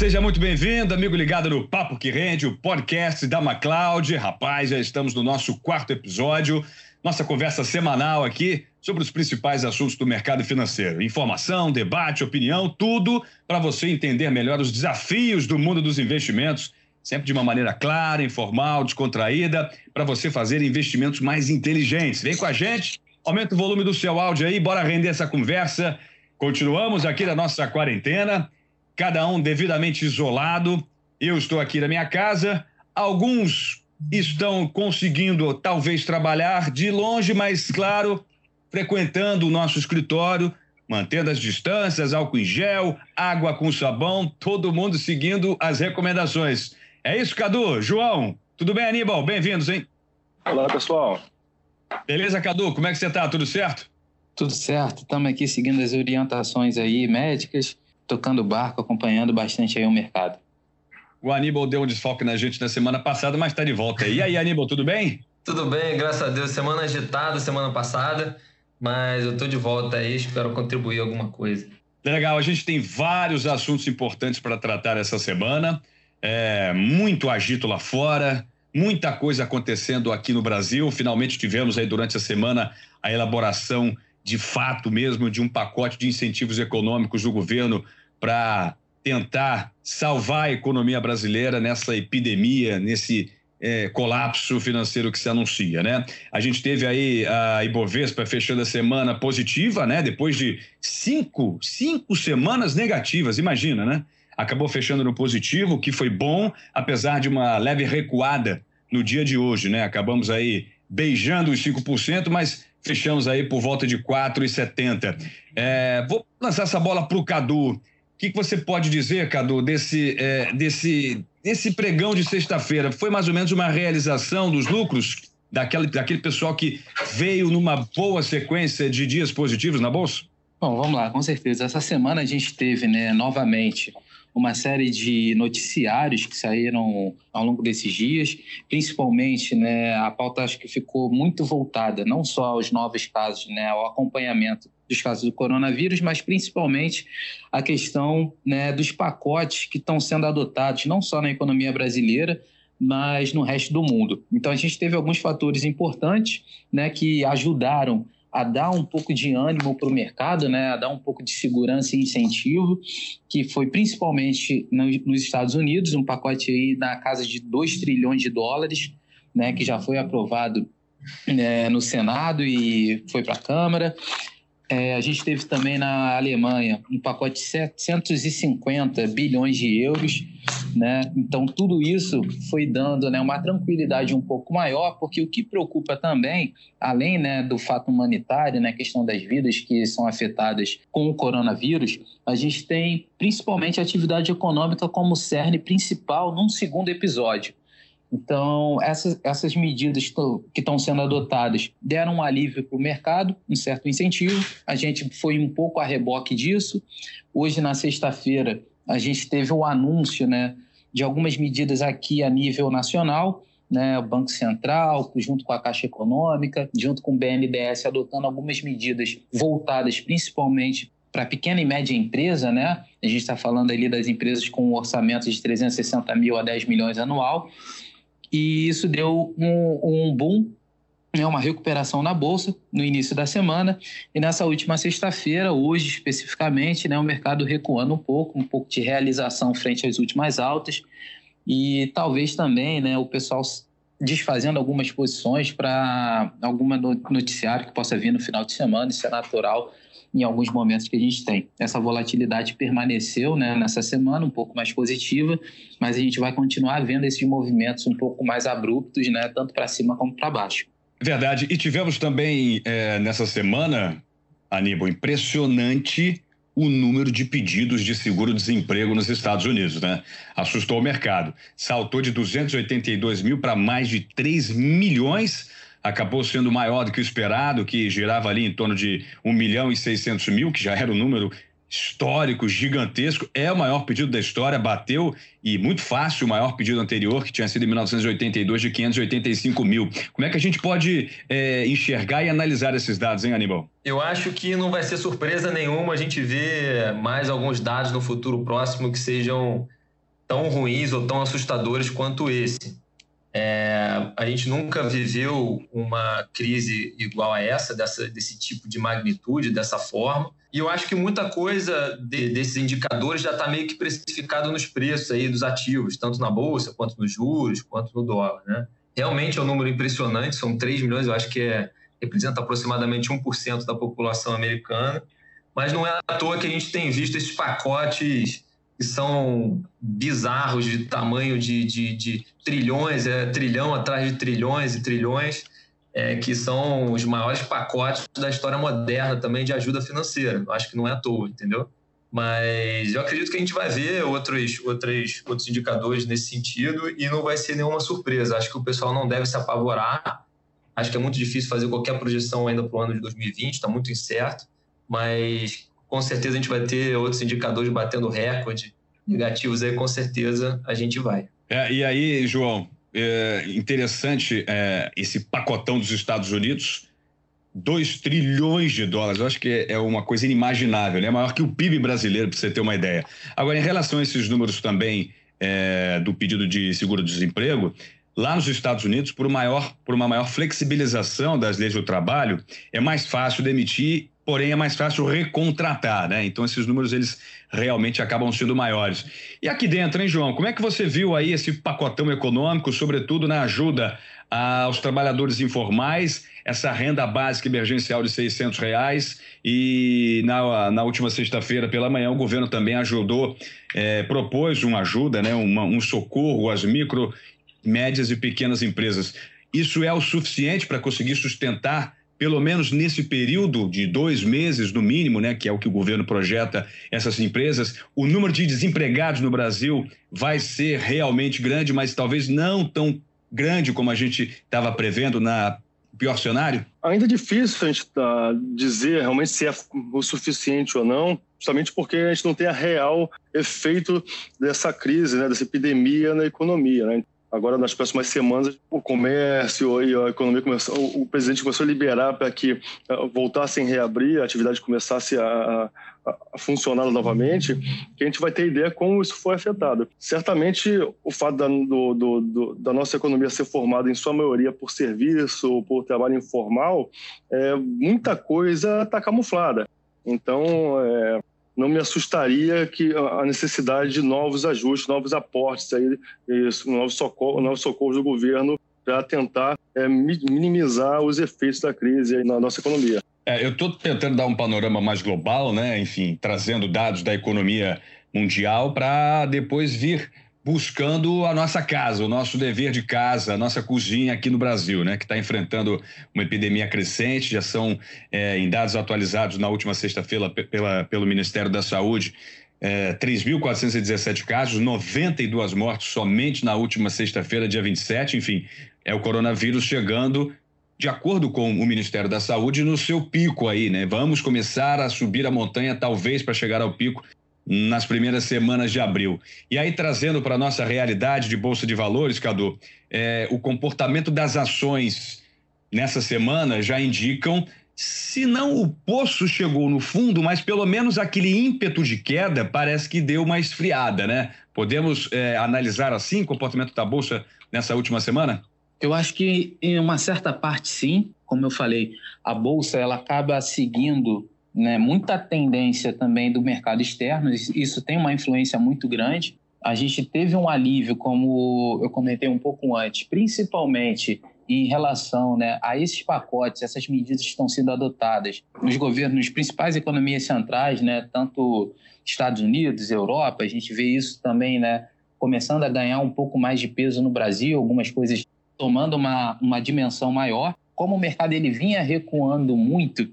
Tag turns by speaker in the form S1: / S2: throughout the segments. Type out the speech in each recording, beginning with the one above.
S1: seja muito bem-vindo, amigo ligado no Papo que Rende, o podcast da MacLeod. Rapaz, já estamos no nosso quarto episódio, nossa conversa semanal aqui sobre os principais assuntos do mercado financeiro. Informação, debate, opinião, tudo para você entender melhor os desafios do mundo dos investimentos, sempre de uma maneira clara, informal, descontraída, para você fazer investimentos mais inteligentes. Vem com a gente, aumenta o volume do seu áudio aí, bora render essa conversa. Continuamos aqui na nossa quarentena cada um devidamente isolado. Eu estou aqui na minha casa. Alguns estão conseguindo, talvez, trabalhar de longe, mas, claro, frequentando o nosso escritório, mantendo as distâncias, álcool em gel, água com sabão, todo mundo seguindo as recomendações. É isso, Cadu? João, tudo bem, Aníbal? Bem-vindos, hein?
S2: Olá, pessoal.
S1: Beleza, Cadu? Como é que você está? Tudo certo?
S3: Tudo certo. Estamos aqui seguindo as orientações aí médicas tocando barco, acompanhando bastante aí o mercado.
S1: O Aníbal deu um desfalque na gente na semana passada, mas está de volta. E aí, Aníbal, tudo bem?
S4: Tudo bem, graças a Deus. Semana agitada, semana passada, mas eu estou de volta aí, espero contribuir alguma coisa.
S1: Legal, a gente tem vários assuntos importantes para tratar essa semana. É, muito agito lá fora, muita coisa acontecendo aqui no Brasil. Finalmente tivemos aí durante a semana a elaboração de fato mesmo de um pacote de incentivos econômicos do governo para tentar salvar a economia brasileira nessa epidemia, nesse é, colapso financeiro que se anuncia, né? A gente teve aí a Ibovespa fechando a semana positiva, né? Depois de cinco, cinco semanas negativas, imagina, né? Acabou fechando no positivo, que foi bom, apesar de uma leve recuada no dia de hoje, né? Acabamos aí beijando os 5%, mas fechamos aí por volta de 4,70. É, vou lançar essa bola para o Cadu que, que você pode dizer, Cadu, desse, é, desse, desse pregão de sexta-feira? Foi mais ou menos uma realização dos lucros daquele, daquele pessoal que veio numa boa sequência de dias positivos na Bolsa?
S3: Bom, vamos lá, com certeza. Essa semana a gente teve, né, novamente, uma série de noticiários que saíram ao longo desses dias, principalmente, né, a pauta acho que ficou muito voltada não só aos novos casos, né, ao acompanhamento dos casos do coronavírus, mas principalmente a questão né, dos pacotes que estão sendo adotados, não só na economia brasileira, mas no resto do mundo. Então, a gente teve alguns fatores importantes né, que ajudaram a dar um pouco de ânimo para o mercado, né, a dar um pouco de segurança e incentivo, que foi principalmente nos Estados Unidos, um pacote aí na casa de 2 trilhões de dólares, né, que já foi aprovado né, no Senado e foi para a Câmara. É, a gente teve também na Alemanha um pacote de 750 bilhões de euros, né? Então tudo isso foi dando, né, uma tranquilidade um pouco maior, porque o que preocupa também, além, né, do fato humanitário, né, a questão das vidas que são afetadas com o coronavírus, a gente tem principalmente a atividade econômica como cerne principal num segundo episódio. Então, essas, essas medidas que estão sendo adotadas deram um alívio para o mercado, um certo incentivo. A gente foi um pouco a reboque disso. Hoje, na sexta-feira, a gente teve o anúncio né, de algumas medidas aqui a nível nacional, né, o Banco Central, junto com a Caixa Econômica, junto com o BNDES, adotando algumas medidas voltadas principalmente para pequena e média empresa, né? A gente está falando ali das empresas com um orçamento de 360 mil a 10 milhões anual e isso deu um, um boom né, uma recuperação na bolsa no início da semana. E nessa última sexta-feira, hoje especificamente, né, o mercado recuando um pouco, um pouco de realização frente às últimas altas. E talvez também, né, o pessoal desfazendo algumas posições para alguma noticiário que possa vir no final de semana, isso é natural em alguns momentos que a gente tem. Essa volatilidade permaneceu né, nessa semana, um pouco mais positiva, mas a gente vai continuar vendo esses movimentos um pouco mais abruptos, né, tanto para cima como para baixo.
S1: Verdade. E tivemos também é, nessa semana, Aníbal, impressionante o número de pedidos de seguro-desemprego nos Estados Unidos, né? Assustou o mercado. Saltou de 282 mil para mais de 3 milhões acabou sendo maior do que o esperado, que girava ali em torno de 1 milhão e 600 mil, que já era um número histórico, gigantesco, é o maior pedido da história, bateu e muito fácil o maior pedido anterior, que tinha sido em 1982, de 585 mil. Como é que a gente pode é, enxergar e analisar esses dados, hein, Aníbal?
S4: Eu acho que não vai ser surpresa nenhuma a gente ver mais alguns dados no futuro próximo que sejam tão ruins ou tão assustadores quanto esse. É, a gente nunca viveu uma crise igual a essa, dessa, desse tipo de magnitude, dessa forma. E eu acho que muita coisa de, desses indicadores já está meio que precificado nos preços aí dos ativos, tanto na bolsa, quanto nos juros, quanto no dólar. Né? Realmente é um número impressionante, são 3 milhões, eu acho que é, representa aproximadamente 1% da população americana. Mas não é à toa que a gente tem visto esses pacotes que são bizarros de tamanho de, de, de trilhões, é trilhão atrás de trilhões e trilhões, é, que são os maiores pacotes da história moderna também de ajuda financeira. Acho que não é à toa, entendeu? Mas eu acredito que a gente vai ver outros, outros, outros indicadores nesse sentido e não vai ser nenhuma surpresa. Acho que o pessoal não deve se apavorar. Acho que é muito difícil fazer qualquer projeção ainda para o ano de 2020, está muito incerto, mas com certeza a gente vai ter outros indicadores batendo recorde negativos aí, com certeza a gente vai.
S1: É, e aí, João, é interessante é, esse pacotão dos Estados Unidos, 2 trilhões de dólares, eu acho que é uma coisa inimaginável, né? maior que o PIB brasileiro, para você ter uma ideia. Agora, em relação a esses números também é, do pedido de seguro-desemprego, lá nos Estados Unidos, por, maior, por uma maior flexibilização das leis do trabalho, é mais fácil demitir porém é mais fácil recontratar, né? Então esses números eles realmente acabam sendo maiores. E aqui dentro, hein, João? Como é que você viu aí esse pacotão econômico, sobretudo na ajuda aos trabalhadores informais, essa renda básica emergencial de 600 reais e na, na última sexta-feira pela manhã o governo também ajudou, é, propôs uma ajuda, né, uma, um socorro às micro, médias e pequenas empresas. Isso é o suficiente para conseguir sustentar pelo menos nesse período de dois meses, no mínimo, né, que é o que o governo projeta essas empresas, o número de desempregados no Brasil vai ser realmente grande, mas talvez não tão grande como a gente estava prevendo na pior cenário?
S2: Ainda é difícil a gente tá, dizer realmente se é o suficiente ou não, justamente porque a gente não tem a real efeito dessa crise, né, dessa epidemia na economia. Né? Agora, nas próximas semanas, o comércio e a economia começou, o presidente começou a liberar para que uh, voltassem a reabrir, a atividade começasse a, a, funcionar novamente, que a gente vai ter ideia como isso foi afetado. Certamente, o fato da, do, do, do, da nossa economia ser formada, em sua maioria, por serviço, por trabalho informal, é, muita coisa está camuflada. Então, é, não me assustaria que a necessidade de novos ajustes, novos aportes, aí, novos, socorros, novos socorros do governo para tentar é, minimizar os efeitos da crise na nossa economia.
S1: É, eu estou tentando dar um panorama mais global, né? enfim, trazendo dados da economia mundial para depois vir buscando a nossa casa, o nosso dever de casa, a nossa cozinha aqui no Brasil, né, que está enfrentando uma epidemia crescente. Já são, é, em dados atualizados na última sexta-feira pelo Ministério da Saúde, é, 3.417 casos, 92 mortes somente na última sexta-feira, dia 27. Enfim, é o coronavírus chegando de acordo com o Ministério da Saúde, no seu pico aí, né? Vamos começar a subir a montanha, talvez, para chegar ao pico nas primeiras semanas de abril. E aí, trazendo para a nossa realidade de Bolsa de Valores, Cadu, é, o comportamento das ações nessa semana já indicam, se não o poço chegou no fundo, mas pelo menos aquele ímpeto de queda parece que deu uma esfriada, né? Podemos é, analisar assim o comportamento da Bolsa nessa última semana?
S3: Eu acho que em uma certa parte sim, como eu falei, a bolsa ela acaba seguindo né, muita tendência também do mercado externo, isso tem uma influência muito grande. A gente teve um alívio, como eu comentei um pouco antes, principalmente em relação né, a esses pacotes, essas medidas que estão sendo adotadas nos governos, nas principais economias centrais, né, tanto Estados Unidos, Europa, a gente vê isso também né, começando a ganhar um pouco mais de peso no Brasil, algumas coisas tomando uma, uma dimensão maior. Como o mercado ele vinha recuando muito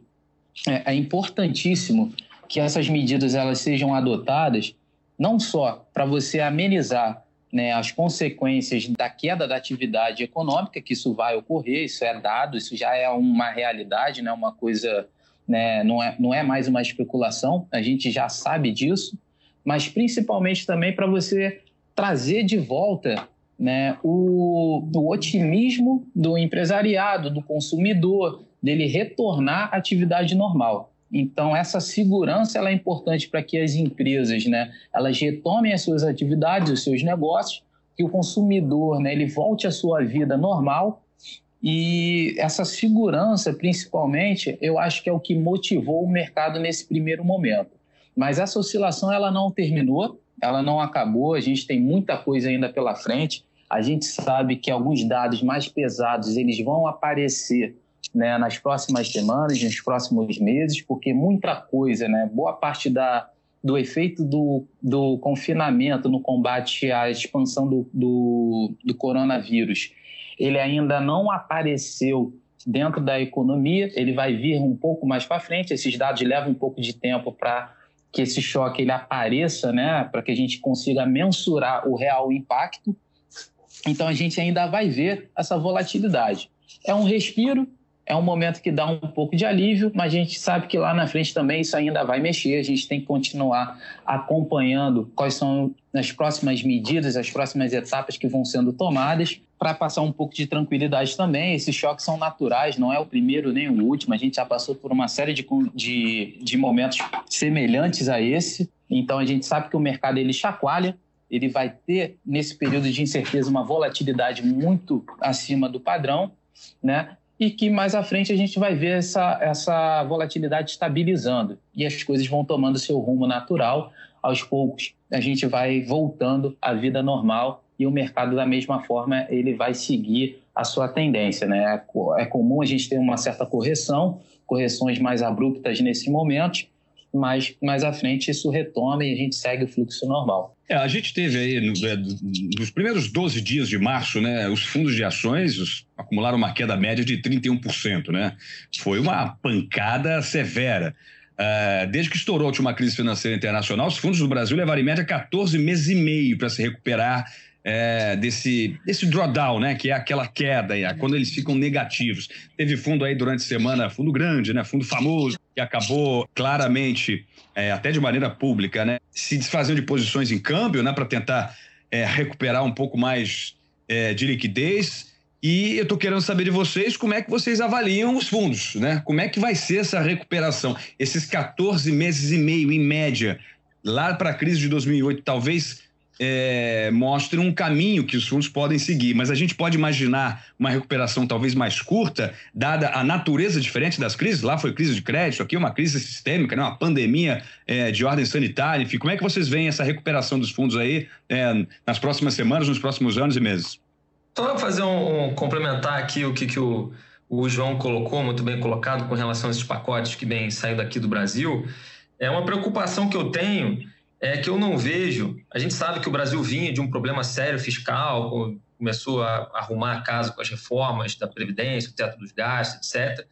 S3: é, é importantíssimo que essas medidas elas sejam adotadas não só para você amenizar né, as consequências da queda da atividade econômica, que isso vai ocorrer, isso é dado, isso já é uma realidade, né, uma coisa, né, não, é, não é mais uma especulação, a gente já sabe disso, mas principalmente também para você trazer de volta né, o, o otimismo do empresariado, do consumidor, dele retornar à atividade normal. Então, essa segurança ela é importante para que as empresas né, elas retomem as suas atividades, os seus negócios, que o consumidor né, ele volte à sua vida normal. E essa segurança, principalmente, eu acho que é o que motivou o mercado nesse primeiro momento. Mas essa oscilação ela não terminou, ela não acabou, a gente tem muita coisa ainda pela frente. A gente sabe que alguns dados mais pesados eles vão aparecer né, nas próximas semanas, nos próximos meses, porque muita coisa, né, boa parte da, do efeito do, do confinamento no combate à expansão do, do, do coronavírus, ele ainda não apareceu dentro da economia, ele vai vir um pouco mais para frente, esses dados levam um pouco de tempo para que esse choque ele apareça, né, para que a gente consiga mensurar o real impacto. Então a gente ainda vai ver essa volatilidade. É um respiro, é um momento que dá um pouco de alívio, mas a gente sabe que lá na frente também isso ainda vai mexer. A gente tem que continuar acompanhando quais são as próximas medidas, as próximas etapas que vão sendo tomadas para passar um pouco de tranquilidade também. Esses choques são naturais, não é o primeiro nem o último. A gente já passou por uma série de, de, de momentos semelhantes a esse. Então a gente sabe que o mercado ele chacoalha, ele vai ter nesse período de incerteza uma volatilidade muito acima do padrão, né? E que mais à frente a gente vai ver essa, essa volatilidade estabilizando e as coisas vão tomando seu rumo natural. Aos poucos, a gente vai voltando à vida normal e o mercado, da mesma forma, ele vai seguir a sua tendência. Né? É, é comum a gente ter uma certa correção, correções mais abruptas nesse momento, mas mais à frente isso retoma e a gente segue o fluxo normal.
S1: É, a gente teve aí, no, é, nos primeiros 12 dias de março, né, os fundos de ações acumularam uma queda média de 31%, né? Foi uma pancada severa. Uh, desde que estourou a última crise financeira internacional, os fundos do Brasil levaram em média 14 meses e meio para se recuperar é, desse, desse drawdown, né? Que é aquela queda, quando eles ficam negativos. Teve fundo aí durante a semana, fundo grande, né? Fundo famoso, que acabou claramente, é, até de maneira pública, né? Se desfazendo de posições em câmbio, né? Para tentar é, recuperar um pouco mais é, de liquidez. E eu estou querendo saber de vocês como é que vocês avaliam os fundos, né? Como é que vai ser essa recuperação? Esses 14 meses e meio, em média, lá para a crise de 2008, talvez é, mostre um caminho que os fundos podem seguir, mas a gente pode imaginar uma recuperação talvez mais curta, dada a natureza diferente das crises. Lá foi crise de crédito, aqui uma crise sistêmica, né? uma pandemia é, de ordem sanitária. Enfim, como é que vocês veem essa recuperação dos fundos aí é, nas próximas semanas, nos próximos anos e meses?
S4: Só fazer um, um complementar aqui o que, que o, o João colocou, muito bem colocado, com relação a esses pacotes que vêm saindo aqui do Brasil. É uma preocupação que eu tenho é que eu não vejo. A gente sabe que o Brasil vinha de um problema sério fiscal, começou a arrumar a casa com as reformas da Previdência, o teto dos gastos, etc.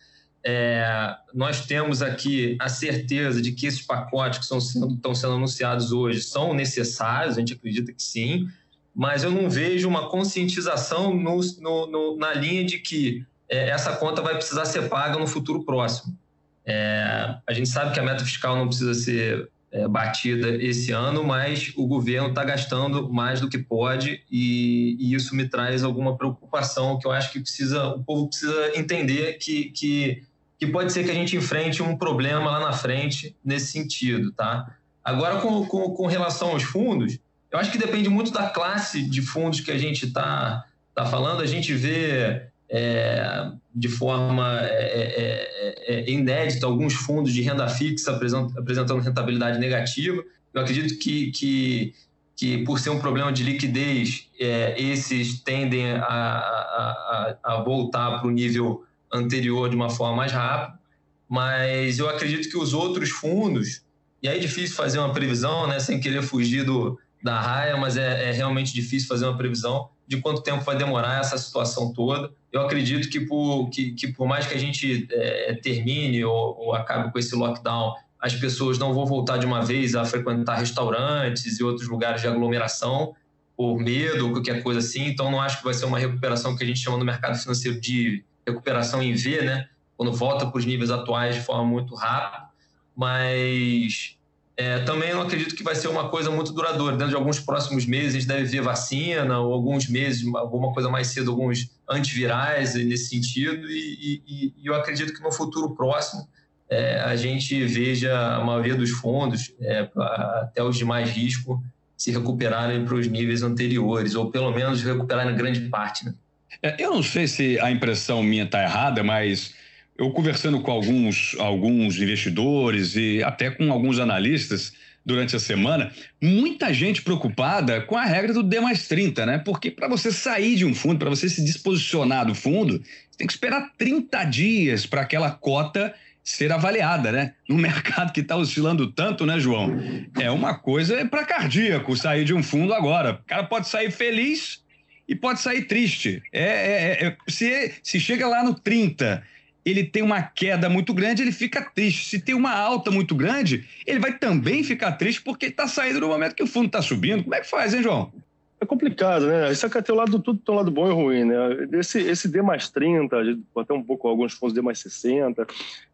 S4: É, nós temos aqui a certeza de que esses pacotes que estão sendo, estão sendo anunciados hoje são necessários, a gente acredita que sim, mas eu não vejo uma conscientização no, no, no, na linha de que é, essa conta vai precisar ser paga no futuro próximo. É, a gente sabe que a meta fiscal não precisa ser é, batida esse ano, mas o governo está gastando mais do que pode e, e, isso me traz alguma preocupação que eu acho que precisa, o povo precisa entender que, que, que pode ser que a gente enfrente um problema lá na frente nesse sentido, tá? Agora, com, com, com relação aos fundos, eu acho que depende muito da classe de fundos que a gente está tá falando. A gente vê é, de forma é é, é, é, inédita alguns fundos de renda fixa apresentando rentabilidade negativa. Eu acredito que, que, que por ser um problema de liquidez, esses tendem a, a, a voltar para o nível anterior de uma forma mais rápida, mas eu acredito que os outros fundos, e aí é difícil fazer uma previsão, né, sem querer fugir do, da raia, mas é, é realmente difícil fazer uma previsão de quanto tempo vai demorar essa situação toda. Eu acredito que por, que, que por mais que a gente é, termine ou, ou, acabe com esse lockdown, as pessoas não vão voltar de uma vez a frequentar restaurantes e outros lugares de aglomeração por medo ou qualquer coisa assim. Então, não acho que vai ser uma recuperação que a gente chama no mercado financeiro de recuperação em V, né? Quando volta para os níveis atuais de forma muito rápida. Mas é, também não acredito que vai ser uma coisa muito duradoura. Dentro de alguns próximos meses, a gente deve ver vacina, ou alguns meses, alguma coisa mais cedo, alguns antivirais nesse sentido. E, e, e eu acredito que no futuro próximo é, a gente veja a maioria dos fundos, é, até os de mais risco, se recuperarem para os níveis anteriores, ou pelo menos recuperarem grande parte. Né?
S1: É, eu não sei se a impressão minha está errada, mas eu conversando com alguns, alguns investidores e até com alguns analistas durante a semana, muita gente preocupada com a regra do D mais 30, né? Porque para você sair de um fundo, para você se disposicionar do fundo, você tem que esperar 30 dias para aquela cota ser avaliada, né? No mercado que está oscilando tanto, né, João? É uma coisa para cardíaco sair de um fundo agora. O cara pode sair feliz e pode sair triste. É, é, é, se, se chega lá no 30, ele tem uma queda muito grande, ele fica triste. Se tem uma alta muito grande, ele vai também ficar triste porque está saindo no momento que o fundo está subindo. Como é que faz, hein, João?
S2: É complicado, né? Isso aqui tem o lado tudo tem um lado bom e ruim, né? Esse, esse D mais 30, até um pouco alguns fundos D mais 60,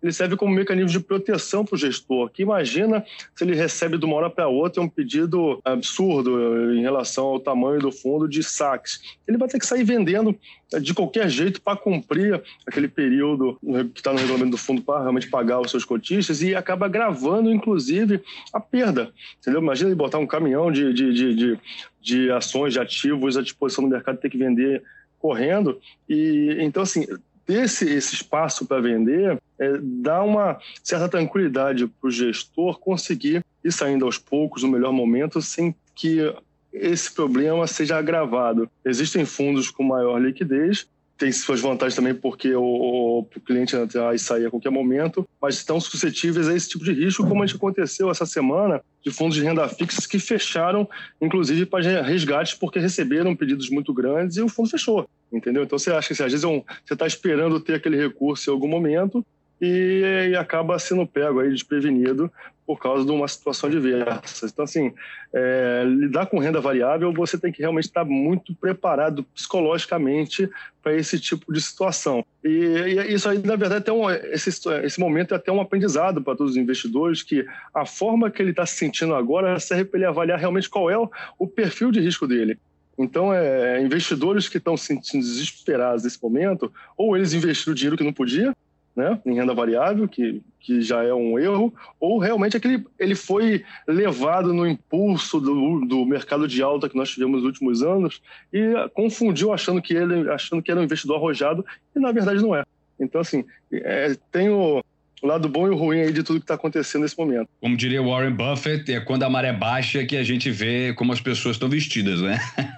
S2: ele serve como mecanismo de proteção para o gestor, que imagina se ele recebe de uma hora para outra um pedido absurdo em relação ao tamanho do fundo de saques. Ele vai ter que sair vendendo de qualquer jeito para cumprir aquele período que está no regulamento do fundo para realmente pagar os seus cotistas e acaba gravando, inclusive, a perda. Entendeu? Imagina ele botar um caminhão de, de, de, de, de ações, de ativos à disposição do mercado ter que vender correndo. E então, assim, ter esse, esse espaço para vender é, dá uma certa tranquilidade para o gestor conseguir ir saindo aos poucos no melhor momento sem que esse problema seja agravado. Existem fundos com maior liquidez, tem suas vantagens também porque o, o cliente entrar e sair a qualquer momento, mas estão suscetíveis a esse tipo de risco, como a gente aconteceu essa semana de fundos de renda fixa que fecharam, inclusive para resgates, porque receberam pedidos muito grandes e o fundo fechou, entendeu? Então você acha que assim, às vezes é um, você está esperando ter aquele recurso em algum momento e, e, acaba sendo pego aí desprevenido por causa de uma situação diversa. Então, assim, é, lidar com renda variável, você tem que realmente estar muito preparado psicologicamente para esse tipo de situação. E, e, isso aí, na verdade, é um, esse, esse momento é até um aprendizado para todos os investidores, que a forma que ele está se sentindo agora serve para ele avaliar realmente qual é o, o perfil de risco dele. Então, é, investidores que estão se sentindo desesperados nesse momento, ou eles investiram dinheiro que não podia, né, em renda variável, que, que já é um erro, ou realmente aquele, ele foi levado no impulso do, do mercado de alta que nós tivemos nos últimos anos e confundiu achando que ele achando que era um investidor arrojado e na verdade não é. Então, assim, é, tenho o lado bom e o ruim aí de tudo que está acontecendo nesse momento.
S1: Como diria Warren Buffett, é quando a maré baixa que a gente vê como as pessoas estão vestidas, né?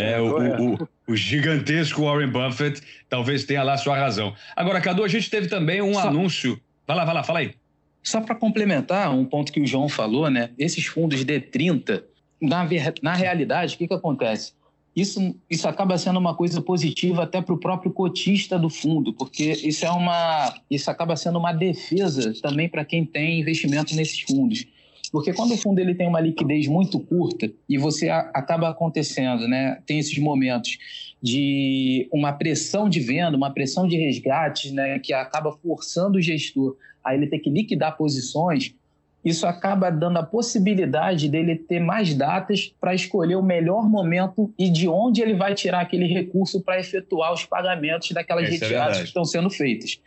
S1: É, é, o, o, o, gigantesco Warren Buffett talvez tenha lá sua razão. Agora, Cadu, a gente teve também um Só... anúncio. Vai lá, vai lá, fala aí.
S3: Só para complementar um ponto que o João falou, né? Esses fundos D30, na, na realidade, o que, que acontece? isso, isso acaba sendo uma coisa positiva até para o próprio cotista do fundo, porque isso é uma isso acaba sendo uma defesa também para quem tem investimento nesses fundos. Porque quando o fundo ele tem uma liquidez muito curta e você acaba acontecendo, né, tem esses momentos de uma pressão de venda, uma pressão de resgate, né, que acaba forçando o gestor a ele ter que liquidar posições, isso acaba dando a possibilidade dele ter mais datas para escolher o melhor momento e de onde ele vai tirar aquele recurso para efetuar os pagamentos daquelas Esse é retiradas é que estão sendo feitas.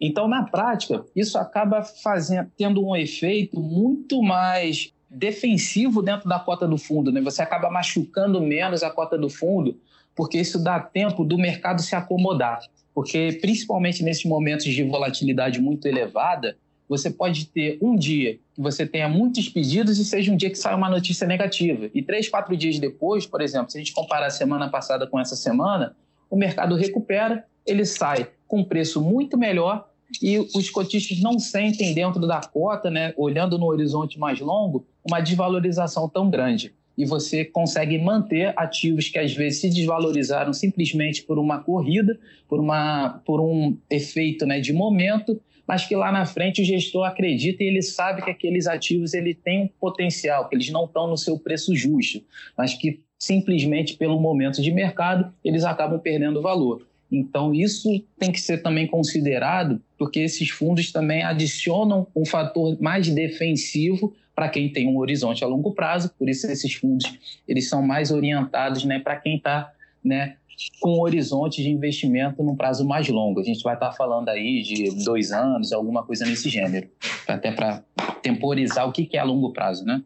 S3: Então, na prática, isso acaba fazendo, tendo um efeito muito mais defensivo dentro da cota do fundo. Né? Você acaba machucando menos a cota do fundo, porque isso dá tempo do mercado se acomodar. Porque, principalmente nesses momentos de volatilidade muito elevada, você pode ter um dia que você tenha muitos pedidos e seja um dia que saia uma notícia negativa. E três, quatro dias depois, por exemplo, se a gente comparar a semana passada com essa semana, o mercado recupera, ele sai com um preço muito melhor e os cotistas não sentem dentro da cota, né, olhando no horizonte mais longo, uma desvalorização tão grande. E você consegue manter ativos que às vezes se desvalorizaram simplesmente por uma corrida, por, uma, por um efeito né, de momento, mas que lá na frente o gestor acredita e ele sabe que aqueles ativos ele têm um potencial, que eles não estão no seu preço justo, mas que simplesmente pelo momento de mercado eles acabam perdendo valor. Então, isso tem que ser também considerado, porque esses fundos também adicionam um fator mais defensivo para quem tem um horizonte a longo prazo, por isso esses fundos eles são mais orientados né, para quem está né, com horizonte de investimento num prazo mais longo. A gente vai estar falando aí de dois anos, alguma coisa nesse gênero, até para temporizar o que é a longo prazo, né?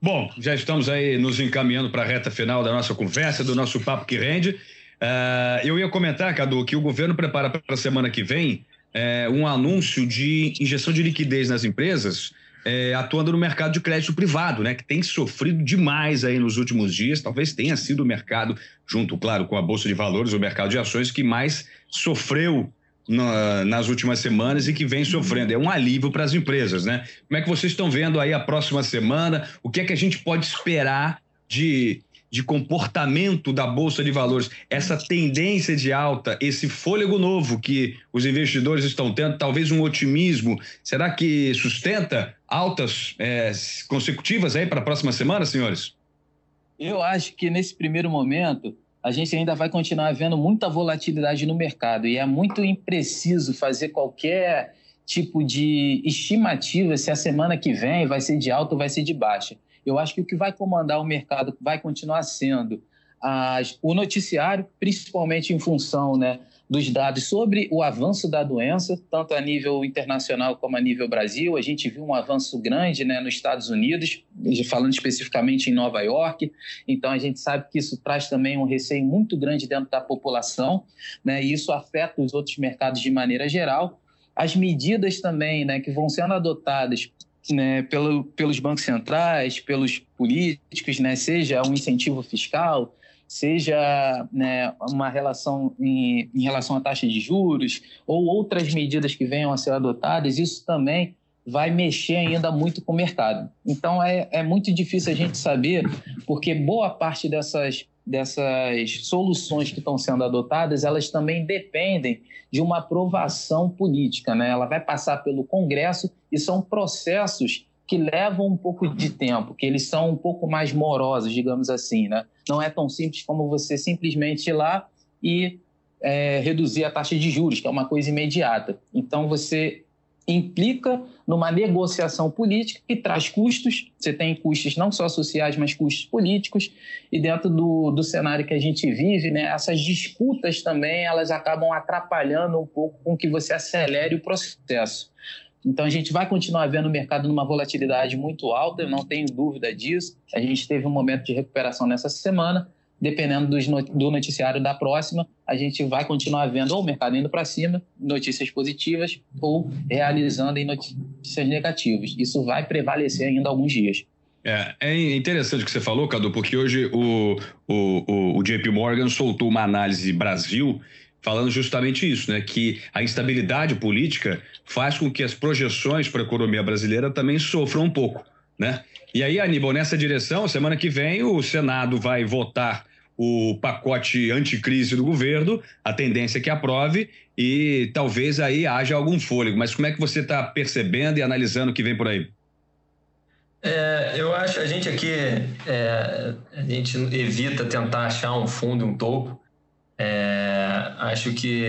S1: Bom, já estamos aí nos encaminhando para a reta final da nossa conversa, do nosso papo que rende. Uh, eu ia comentar, Cadu, que o governo prepara para a semana que vem uh, um anúncio de injeção de liquidez nas empresas é, atuando no mercado de crédito privado, né, que tem sofrido demais aí nos últimos dias. Talvez tenha sido o mercado, junto, claro, com a Bolsa de Valores, o mercado de ações, que mais sofreu na, nas últimas semanas e que vem sofrendo. É um alívio para as empresas, né? Como é que vocês estão vendo aí a próxima semana? O que é que a gente pode esperar de de comportamento da Bolsa de Valores, essa tendência de alta, esse fôlego novo que os investidores estão tendo, talvez um otimismo, será que sustenta altas é, consecutivas aí para a próxima semana, senhores?
S3: Eu acho que nesse primeiro momento a gente ainda vai continuar vendo muita volatilidade no mercado e é muito impreciso fazer qualquer tipo de estimativa se a semana que vem vai ser de alta ou vai ser de baixa. Eu acho que o que vai comandar o mercado vai continuar sendo as, o noticiário, principalmente em função né, dos dados sobre o avanço da doença, tanto a nível internacional como a nível Brasil. A gente viu um avanço grande né, nos Estados Unidos, falando especificamente em Nova York. Então, a gente sabe que isso traz também um receio muito grande dentro da população, né, e isso afeta os outros mercados de maneira geral. As medidas também né, que vão sendo adotadas né, pelo, pelos bancos centrais, pelos políticos, né, seja um incentivo fiscal, seja né, uma relação em, em, relação à taxa de juros ou outras medidas que venham a ser adotadas, isso também vai mexer ainda muito com o mercado. Então é, é muito difícil a gente saber, porque boa parte dessas dessas soluções que estão sendo adotadas, elas também dependem de uma aprovação política, né? Ela vai passar pelo Congresso e são processos que levam um pouco de tempo, que eles são um pouco mais morosos, digamos assim, né? Não é tão simples como você simplesmente ir lá e é, reduzir a taxa de juros, que é uma coisa imediata. Então você implica numa negociação política que traz custos. Você tem custos não só sociais, mas custos políticos. E dentro do, do cenário que a gente vive, né, essas disputas também elas acabam atrapalhando um pouco com que você acelere o processo. Então a gente vai continuar vendo o mercado numa volatilidade muito alta, eu não tenho dúvida disso. A gente teve um momento de recuperação nessa semana, dependendo do noticiário da próxima, a gente vai continuar vendo ou o mercado indo para cima, notícias positivas, ou realizando em notícias negativas. Isso vai prevalecer ainda alguns dias.
S1: É, é interessante o que você falou, Cadu, porque hoje o, o, o, JP Morgan soltou uma análise Brasil falando justamente isso, né? Que a instabilidade política faz com que as projeções para a economia brasileira também sofram um pouco, né? E aí, Aníbal, nessa direção, semana que vem o Senado vai votar o pacote anticrise do governo, a tendência é que aprove e talvez aí haja algum fôlego. Mas como é que você está percebendo e analisando o que vem por aí?
S4: É, eu acho a gente aqui é, a gente evita tentar achar um fundo, um topo. É, acho que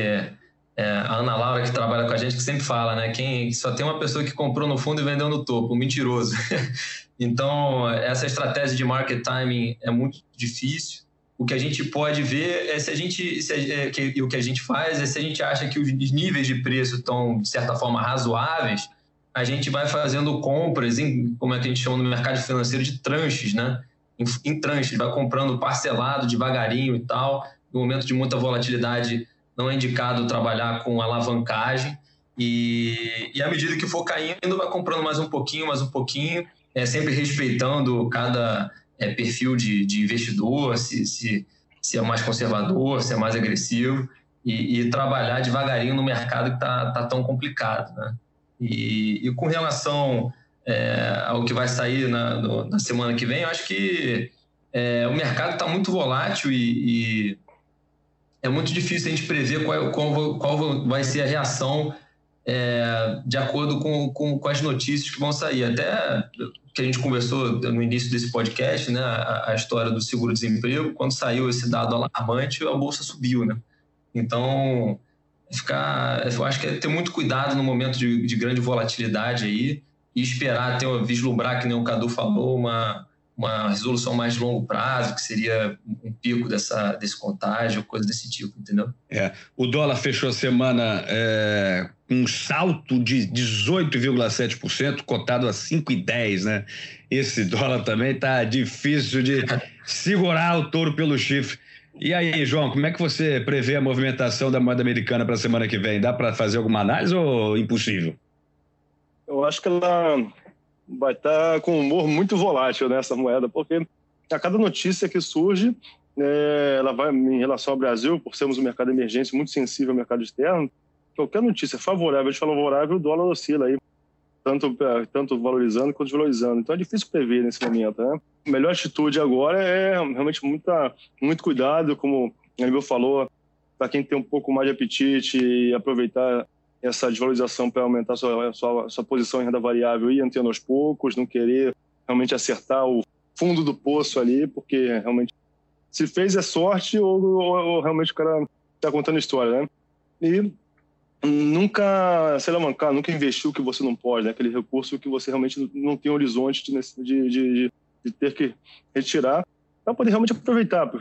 S4: é, a Ana Laura, que trabalha com a gente, que sempre fala, né? Quem só tem uma pessoa que comprou no fundo e vendeu no topo, um mentiroso. então, essa estratégia de market timing é muito difícil. O que a gente pode ver é se a gente. Se, é, que, o que a gente faz é se a gente acha que os níveis de preço estão, de certa forma, razoáveis, a gente vai fazendo compras, em, como é que a gente chama no mercado financeiro, de tranches, né? Em, em tranches, vai comprando parcelado, devagarinho e tal. No momento de muita volatilidade, não é indicado trabalhar com alavancagem. E, e à medida que for caindo, vai comprando mais um pouquinho, mais um pouquinho, é, sempre respeitando cada é, perfil de, de investidor, se, se, se, é mais conservador, se é mais agressivo, e, e trabalhar devagarinho no mercado que está tá tão complicado. Né? E, e com relação é, ao que vai sair na, no, na semana que vem, eu acho que é, o mercado está muito volátil e, e é muito difícil a gente prever qual, qual, qual vai ser a reação é, de acordo com, com, com, as notícias que vão sair. Até que a gente conversou no início desse podcast, né, a, a história do seguro-desemprego, quando saiu esse dado alarmante, a bolsa subiu, né? Então, ficar, eu acho que é ter muito cuidado no momento de, de grande volatilidade aí e esperar, ter, vislumbrar, que nem o Cadu falou, uma, uma resolução mais de longo prazo, que seria um pico dessa, desse contágio, coisa desse tipo, entendeu?
S1: É, o dólar fechou a semana é, com um salto de 18,7%, cotado a 5,10, né? Esse dólar também tá difícil de segurar o touro pelo chifre. E aí, João, como é que você prevê a movimentação da moeda americana para a semana que vem? Dá para fazer alguma análise ou impossível?
S2: Eu acho que ela vai estar tá com um humor muito volátil nessa moeda, porque a cada notícia que surge, é, ela vai em relação ao Brasil, por sermos um mercado emergente muito sensível ao mercado externo, qualquer notícia favorável, a gente fala favorável, o dólar oscila aí, tanto, tanto valorizando quanto desvalorizando. Então é difícil prever nesse momento. Né? A melhor atitude agora é realmente muita, muito cuidado, como o Emil falou, para quem tem um pouco mais de apetite e aproveitar essa desvalorização para aumentar sua, sua, sua posição em renda variável e entrando aos poucos, não querer realmente acertar o fundo do poço ali, porque realmente se fez é sorte ou, ou, ou realmente o cara está contando história, né? E nunca se alavancar, nunca investiu o que você não pode, né? aquele recurso que você realmente não tem horizonte de, de, de, de ter que retirar para poder realmente aproveitar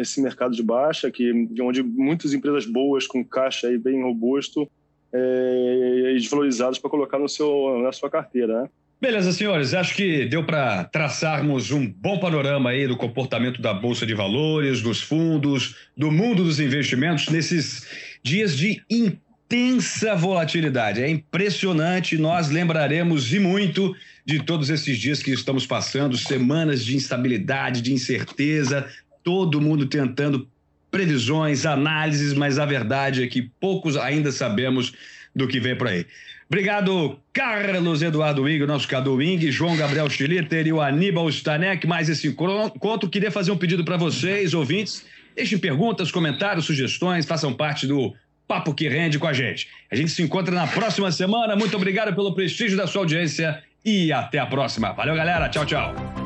S2: esse mercado de baixa, que de onde muitas empresas boas com caixa aí bem robusto é, desvalorizados para colocar no seu, na sua carteira. Né?
S1: Beleza, senhores. Acho que deu para traçarmos um bom panorama aí do comportamento da Bolsa de Valores, dos fundos, do mundo dos investimentos nesses dias de intensa volatilidade. É impressionante, nós lembraremos e muito de todos esses dias que estamos passando, semanas de instabilidade, de incerteza, todo mundo tentando previsões, análises, mas a verdade é que poucos ainda sabemos do que vem por aí. Obrigado, Carlos Eduardo Wing, nosso Cadu Wing, João Gabriel Schlitter e o Aníbal Stanek. Mais esse encontro. Queria fazer um pedido para vocês, ouvintes. Deixem perguntas, comentários, sugestões, façam parte do Papo que Rende com a gente. A gente se encontra na próxima semana. Muito obrigado pelo prestígio da sua audiência e até a próxima. Valeu, galera. Tchau, tchau.